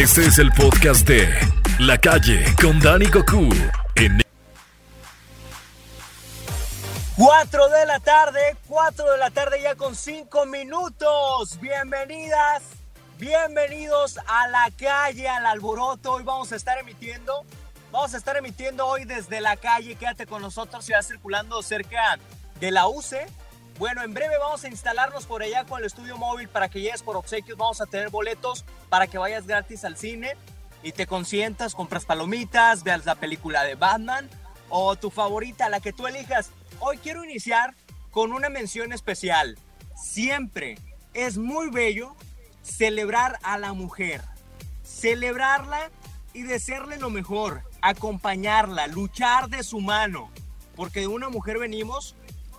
Este es el podcast de La Calle con Dani Goku en 4 de la tarde, 4 de la tarde ya con 5 minutos. Bienvenidas, bienvenidos a la calle, al alboroto. Hoy vamos a estar emitiendo, vamos a estar emitiendo hoy desde la calle. Quédate con nosotros, se va circulando cerca de la UCE. Bueno, en breve vamos a instalarnos por allá con el estudio móvil para que llegues por obsequios. Vamos a tener boletos para que vayas gratis al cine y te consientas, compras palomitas, veas la película de Batman o tu favorita, la que tú elijas. Hoy quiero iniciar con una mención especial. Siempre es muy bello celebrar a la mujer, celebrarla y desearle lo mejor, acompañarla, luchar de su mano, porque de una mujer venimos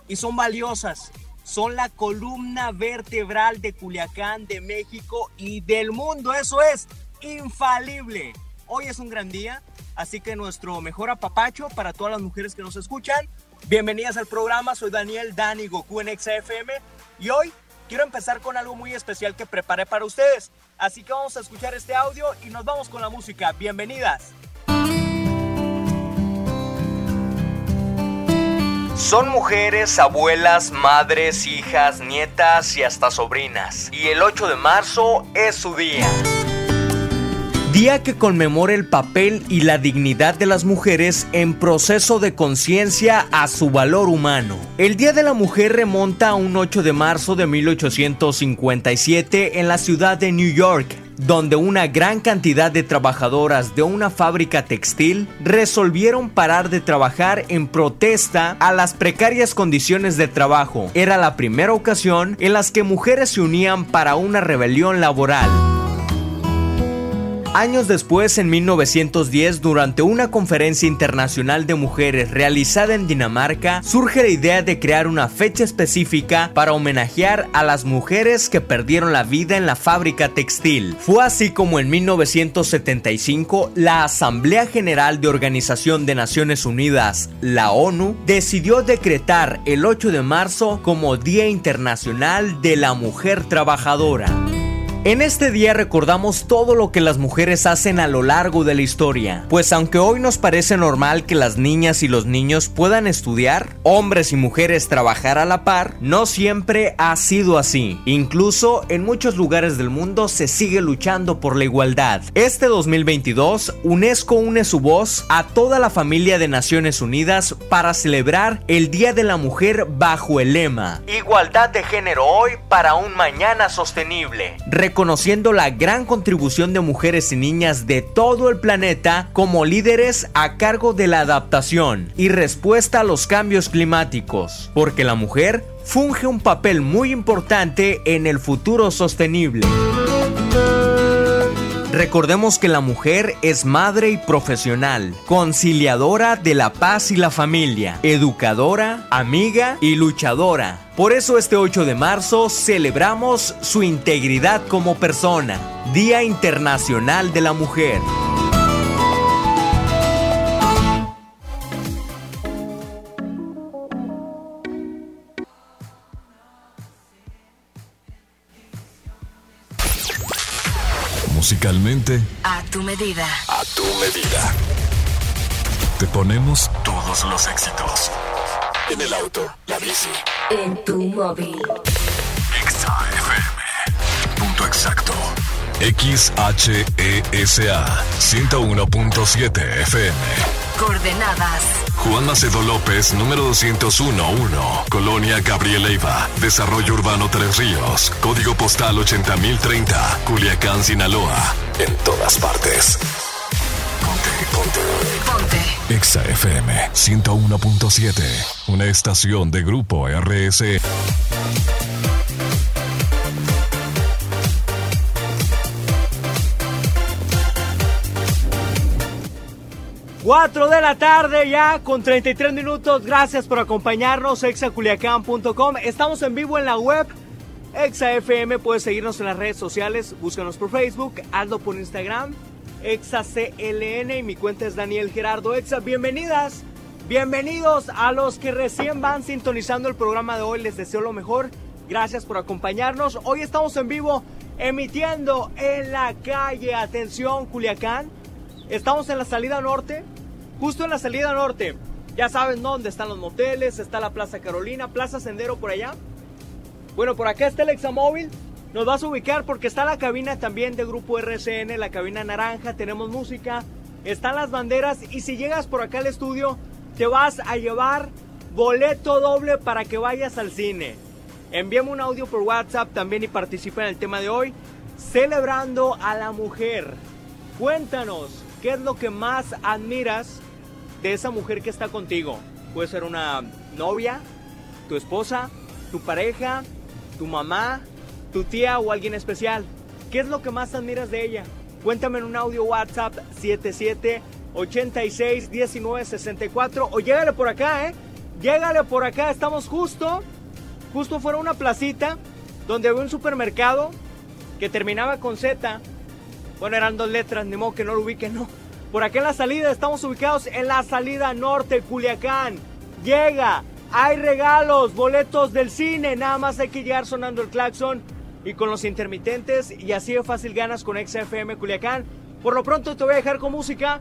y son valiosas, son la columna vertebral de Culiacán, de México y del mundo, eso es infalible. Hoy es un gran día, así que nuestro mejor apapacho para todas las mujeres que nos escuchan Bienvenidas al programa, soy Daniel Dani Goku en XFM y hoy quiero empezar con algo muy especial que preparé para ustedes. Así que vamos a escuchar este audio y nos vamos con la música. Bienvenidas. Son mujeres, abuelas, madres, hijas, nietas y hasta sobrinas. Y el 8 de marzo es su día. Día que conmemora el papel y la dignidad de las mujeres en proceso de conciencia a su valor humano. El Día de la Mujer remonta a un 8 de marzo de 1857 en la ciudad de New York, donde una gran cantidad de trabajadoras de una fábrica textil resolvieron parar de trabajar en protesta a las precarias condiciones de trabajo. Era la primera ocasión en las que mujeres se unían para una rebelión laboral. Años después, en 1910, durante una conferencia internacional de mujeres realizada en Dinamarca, surge la idea de crear una fecha específica para homenajear a las mujeres que perdieron la vida en la fábrica textil. Fue así como en 1975 la Asamblea General de Organización de Naciones Unidas, la ONU, decidió decretar el 8 de marzo como Día Internacional de la Mujer Trabajadora. En este día recordamos todo lo que las mujeres hacen a lo largo de la historia, pues aunque hoy nos parece normal que las niñas y los niños puedan estudiar, hombres y mujeres trabajar a la par, no siempre ha sido así. Incluso en muchos lugares del mundo se sigue luchando por la igualdad. Este 2022, UNESCO une su voz a toda la familia de Naciones Unidas para celebrar el Día de la Mujer bajo el lema Igualdad de género hoy para un mañana sostenible reconociendo la gran contribución de mujeres y niñas de todo el planeta como líderes a cargo de la adaptación y respuesta a los cambios climáticos, porque la mujer funge un papel muy importante en el futuro sostenible. Recordemos que la mujer es madre y profesional, conciliadora de la paz y la familia, educadora, amiga y luchadora. Por eso este 8 de marzo celebramos su integridad como persona, Día Internacional de la Mujer. Musicalmente A tu medida. a tu medida. Te ponemos todos los éxitos. En el auto, la bici, En tu móvil. Exa FM. Punto exacto. XHESA 101.7 FM. Coordenadas. Juan Macedo López, número 201-1, Colonia Gabriel Leiva, Desarrollo Urbano Tres Ríos, Código Postal 80030, Culiacán, Sinaloa. En todas partes. Ponte, ponte. Ponte. Exa FM 101.7, una estación de Grupo RS. 4 de la tarde ya con 33 minutos. Gracias por acompañarnos. Exaculiacán.com. Estamos en vivo en la web. ExaFM. Puedes seguirnos en las redes sociales. Búscanos por Facebook. Hazlo por Instagram. ExaCLN. Y mi cuenta es Daniel Gerardo Exa. Bienvenidas. Bienvenidos a los que recién van sintonizando el programa de hoy. Les deseo lo mejor. Gracias por acompañarnos. Hoy estamos en vivo emitiendo en la calle. Atención, Culiacán. Estamos en la salida norte, justo en la salida norte. Ya saben dónde están los moteles, está la Plaza Carolina, Plaza Sendero por allá. Bueno, por acá está el Examóvil. Nos vas a ubicar porque está la cabina también de Grupo RCN, la cabina naranja, tenemos música, están las banderas y si llegas por acá al estudio, te vas a llevar boleto doble para que vayas al cine. Envíame un audio por WhatsApp también y participa en el tema de hoy, celebrando a la mujer. Cuéntanos, ¿qué es lo que más admiras de esa mujer que está contigo? Puede ser una novia, tu esposa, tu pareja, tu mamá, tu tía o alguien especial. ¿Qué es lo que más admiras de ella? Cuéntame en un audio WhatsApp 77 86 19 64 o llégale por acá, ¿eh? Llégale por acá, estamos justo justo fuera una placita donde había un supermercado que terminaba con Z. Bueno, eran dos letras, ni modo que no lo ubiquen, no. Por acá en la salida, estamos ubicados en la salida norte, Culiacán. Llega, hay regalos, boletos del cine, nada más hay que llegar sonando el claxon y con los intermitentes y así de fácil ganas con XFM Culiacán. Por lo pronto te voy a dejar con música.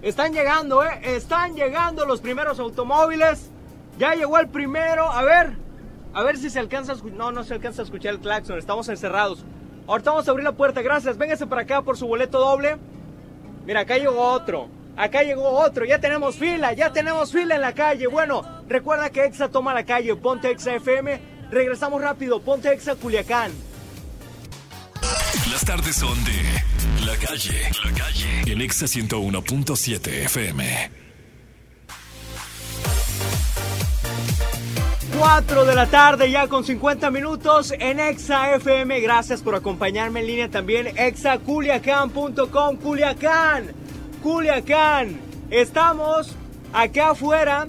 Están llegando, ¿eh? Están llegando los primeros automóviles. Ya llegó el primero. A ver, a ver si se alcanza a escuchar. No, no se alcanza a escuchar el claxon. Estamos encerrados. Ahorita vamos a abrir la puerta. Gracias. Véngase para acá por su boleto doble. Mira, acá llegó otro. Acá llegó otro. Ya tenemos fila. Ya tenemos fila en la calle. Bueno, recuerda que Exa toma la calle. Ponte Exa FM. Regresamos rápido. Ponte Exa Culiacán. Las tardes son de La Calle. La Calle. En Exa 101.7 FM. 4 de la tarde ya con 50 minutos en Exa FM. Gracias por acompañarme en línea también. Exaculiacán.com. Culiacán. Culiacán. Estamos acá afuera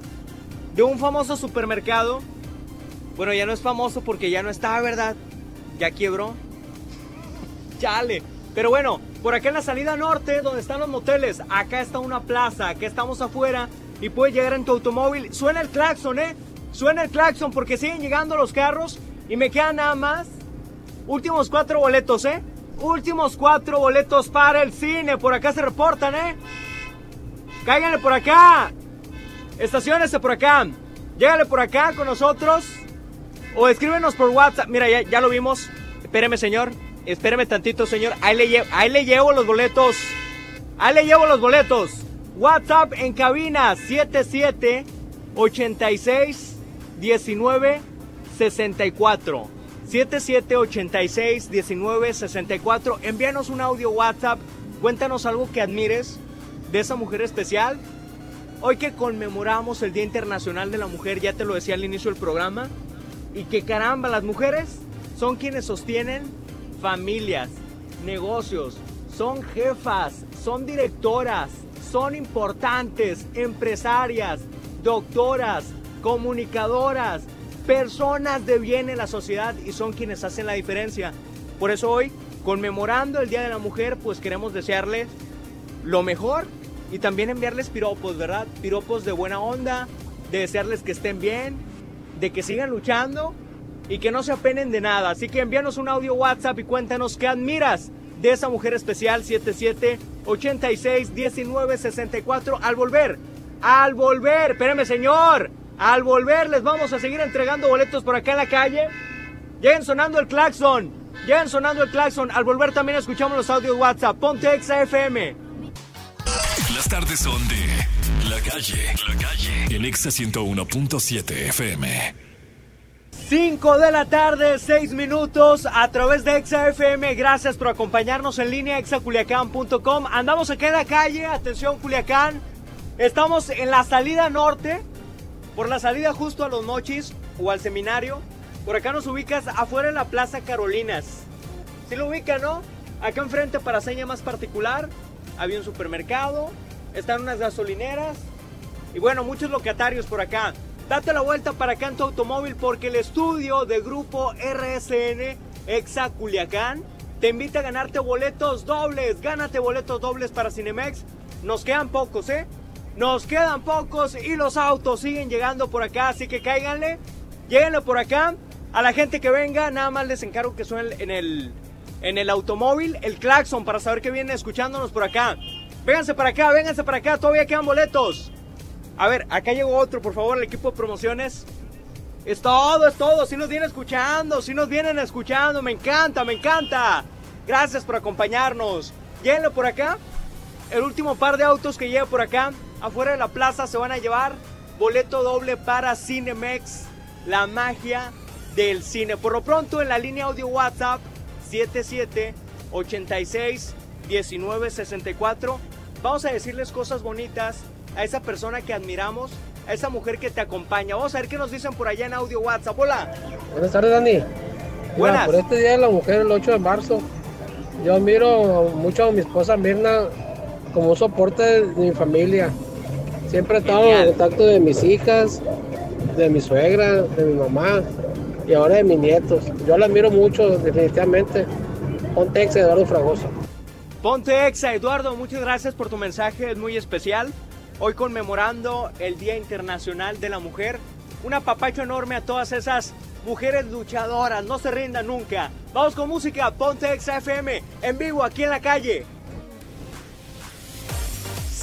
de un famoso supermercado. Bueno, ya no es famoso porque ya no está, ¿verdad? Ya quebró. Chale. Pero bueno, por acá en la salida norte, donde están los moteles, acá está una plaza, acá estamos afuera y puedes llegar en tu automóvil. Suena el claxon, ¿eh? Suena el claxon porque siguen llegando los carros y me quedan nada más. Últimos cuatro boletos, ¿eh? Últimos cuatro boletos para el cine. Por acá se reportan, ¿eh? Cáiganle por acá. Estaciones por acá. Llégale por acá con nosotros. O escríbenos por WhatsApp. Mira, ya, ya lo vimos. Espéreme, señor. Espéreme tantito, señor. Ahí le, ahí le llevo los boletos. Ahí le llevo los boletos. WhatsApp en cabina 77 86 19 64. 7786 19 64. Envíanos un audio WhatsApp. Cuéntanos algo que admires de esa mujer especial. Hoy que conmemoramos el Día Internacional de la Mujer, ya te lo decía al inicio del programa, y que caramba, las mujeres son quienes sostienen familias, negocios, son jefas, son directoras, son importantes, empresarias, doctoras, comunicadoras, personas de bien en la sociedad y son quienes hacen la diferencia. Por eso hoy, conmemorando el Día de la Mujer, pues queremos desearles lo mejor y también enviarles piropos, ¿verdad? Piropos de buena onda, de desearles que estén bien, de que sigan luchando y que no se apenen de nada. Así que envíanos un audio WhatsApp y cuéntanos qué admiras de esa mujer especial 77 86 19 64 al volver. Al volver, espérame señor, al volver les vamos a seguir entregando boletos por acá en la calle. Lleguen sonando el claxon, lleguen sonando el claxon. Al volver también escuchamos los audios WhatsApp. Ponte Exa FM. Las tardes son de La Calle. La Calle. En Exa 101.7 FM. 5 de la tarde, 6 minutos a través de Exa FM. Gracias por acompañarnos en línea exaculiacán.com. Andamos aquí en la calle, atención Culiacán. Estamos en la salida norte, por la salida justo a los mochis o al seminario. Por acá nos ubicas afuera en la Plaza Carolinas. Si lo ubican, ¿no? Acá enfrente para seña más particular había un supermercado, están unas gasolineras y bueno, muchos locatarios por acá. Date la vuelta para acá en tu automóvil porque el estudio de grupo RSN Exa Culiacán te invita a ganarte boletos dobles. Gánate boletos dobles para Cinemex. Nos quedan pocos, ¿eh? Nos quedan pocos y los autos siguen llegando por acá, así que cáiganle, lléguenle por acá. A la gente que venga, nada más les encargo que suene en el, en el automóvil el claxon para saber que vienen escuchándonos por acá. Vénganse para acá, vénganse para acá, todavía quedan boletos. A ver, acá llegó otro, por favor, el equipo de promociones. Es todo, es todo. Si nos vienen escuchando, si nos vienen escuchando, me encanta, me encanta. Gracias por acompañarnos. Llévenlo por acá. El último par de autos que llega por acá, afuera de la plaza, se van a llevar boleto doble para Cinemex, la magia del cine. Por lo pronto, en la línea audio WhatsApp 77 86 19 64, vamos a decirles cosas bonitas a esa persona que admiramos, a esa mujer que te acompaña. Vamos a ver qué nos dicen por allá en audio WhatsApp. Hola. Buenas tardes, Dani. Mira, Buenas. por este Día de la Mujer, el 8 de marzo, yo admiro mucho a mi esposa Mirna como un soporte de mi familia. Siempre he estado Genial. en contacto de mis hijas, de mi suegra, de mi mamá y ahora de mis nietos. Yo la admiro mucho, definitivamente. Pontex, Eduardo Fragoso. Ponte Exa, Eduardo, muchas gracias por tu mensaje, es muy especial. Hoy conmemorando el Día Internacional de la Mujer. Un apapacho enorme a todas esas mujeres luchadoras, no se rindan nunca. Vamos con música, Ponte Exa FM, en vivo aquí en la calle.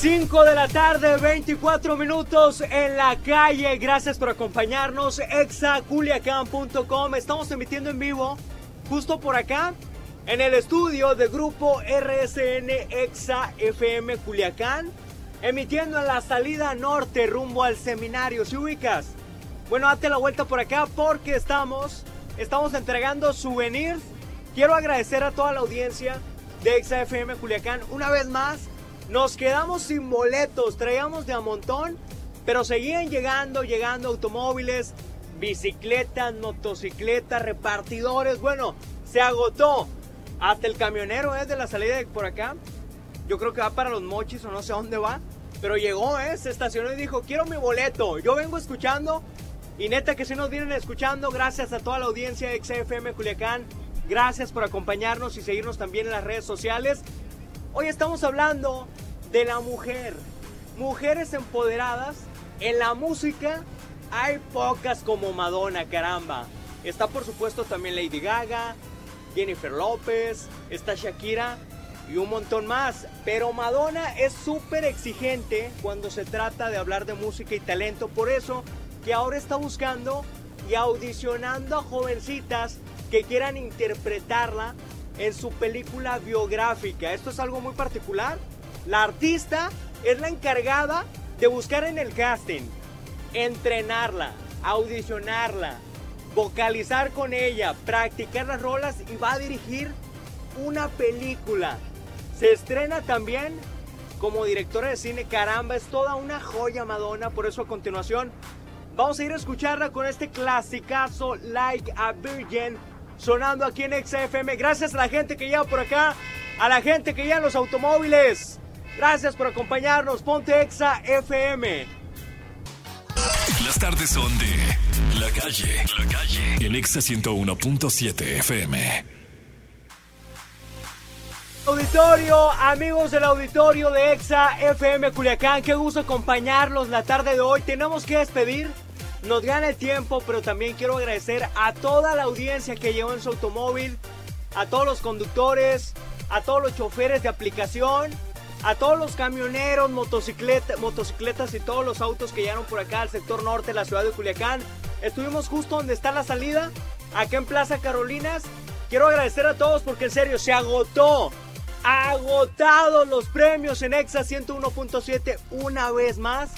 5 de la tarde, 24 minutos en la calle. Gracias por acompañarnos. Exaculiacan.com. Estamos emitiendo en vivo justo por acá en el estudio de grupo RSN Exa FM Culiacán. Emitiendo en la salida norte rumbo al seminario. ¿Si ubicas? Bueno, date la vuelta por acá porque estamos, estamos entregando souvenirs. Quiero agradecer a toda la audiencia de Exa FM Culiacán una vez más. Nos quedamos sin boletos, traíamos de a montón, pero seguían llegando, llegando automóviles, bicicletas, motocicletas, repartidores. Bueno, se agotó. Hasta el camionero es de la salida de por acá. Yo creo que va para los mochis o no sé a dónde va. Pero llegó, ¿eh? Se estacionó y dijo, quiero mi boleto. Yo vengo escuchando. Y neta que si nos vienen escuchando, gracias a toda la audiencia de XFM Culiacán. Gracias por acompañarnos y seguirnos también en las redes sociales. Hoy estamos hablando de la mujer. Mujeres empoderadas. En la música hay pocas como Madonna, caramba. Está por supuesto también Lady Gaga, Jennifer López, está Shakira y un montón más. Pero Madonna es súper exigente cuando se trata de hablar de música y talento. Por eso que ahora está buscando y audicionando a jovencitas que quieran interpretarla en su película biográfica. Esto es algo muy particular. La artista es la encargada de buscar en el casting, entrenarla, audicionarla, vocalizar con ella, practicar las rolas y va a dirigir una película. Se estrena también como directora de cine. Caramba, es toda una joya Madonna. Por eso a continuación vamos a ir a escucharla con este clasicazo Like a Virgin sonando aquí en XFM. Gracias a la gente que lleva por acá, a la gente que lleva en los automóviles. Gracias por acompañarnos. Ponte Exa FM. Las tardes son de La Calle. La Calle. En Exa 101.7 FM. Auditorio, amigos del auditorio de Exa FM Culiacán, qué gusto acompañarlos la tarde de hoy. Tenemos que despedir, nos gana el tiempo, pero también quiero agradecer a toda la audiencia que llegó en su automóvil, a todos los conductores, a todos los choferes de aplicación, a todos los camioneros, motocicleta- motocicletas y todos los autos que llegaron por acá al sector norte de la ciudad de Culiacán. Estuvimos justo donde está la salida, acá en Plaza Carolinas. Quiero agradecer a todos porque en serio se agotó agotados los premios en Exa 101.7 una vez más.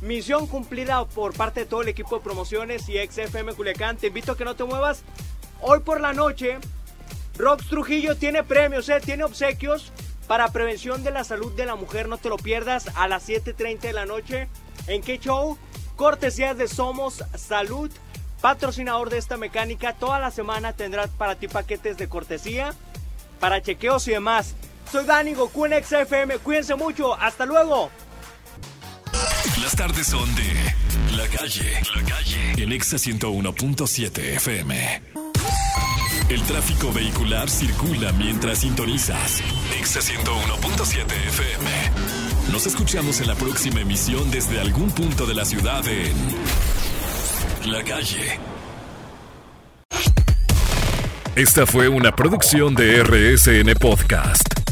Misión cumplida por parte de todo el equipo de promociones y XFM Culiacán. Te invito a que no te muevas. Hoy por la noche, Rox Trujillo tiene premios, eh, tiene obsequios para prevención de la salud de la mujer. No te lo pierdas a las 7.30 de la noche. ¿En qué show? Cortesías de Somos Salud, patrocinador de esta mecánica. Toda la semana tendrás para ti paquetes de cortesía para chequeos y demás. Soy Dani Goku en XFM. Cuídense mucho. Hasta luego. Las tardes son de La Calle. La Calle. En Exa 101.7 FM. El tráfico vehicular circula mientras sintonizas. Exa 101.7 FM. Nos escuchamos en la próxima emisión desde algún punto de la ciudad en La Calle. Esta fue una producción de RSN Podcast.